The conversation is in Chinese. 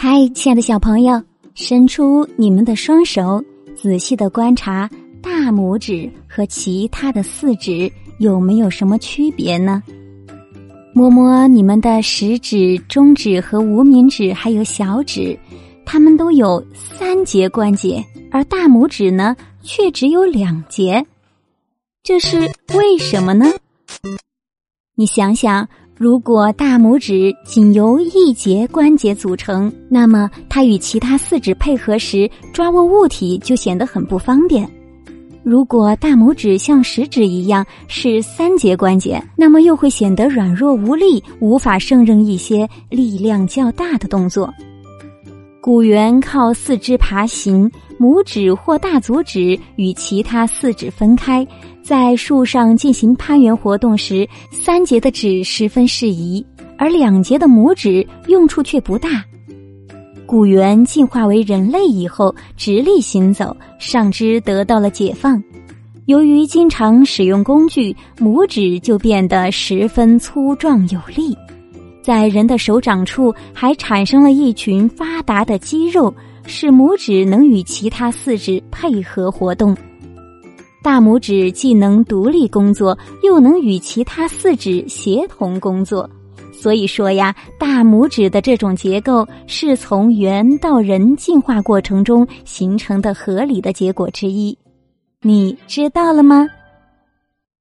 嗨，亲爱的小朋友，伸出你们的双手，仔细的观察大拇指和其他的四指有没有什么区别呢？摸摸你们的食指、中指和无名指，还有小指，它们都有三节关节，而大拇指呢却只有两节，这是为什么呢？你想想。如果大拇指仅由一节关节组成，那么它与其他四指配合时抓握物体就显得很不方便。如果大拇指像食指一样是三节关节，那么又会显得软弱无力，无法胜任一些力量较大的动作。古猿靠四肢爬行，拇指或大足趾与其他四指分开。在树上进行攀援活动时，三节的指十分适宜，而两节的拇指用处却不大。古猿进化为人类以后，直立行走，上肢得到了解放。由于经常使用工具，拇指就变得十分粗壮有力。在人的手掌处还产生了一群发达的肌肉，使拇指能与其他四指配合活动。大拇指既能独立工作，又能与其他四指协同工作，所以说呀，大拇指的这种结构是从猿到人进化过程中形成的合理的结果之一。你知道了吗？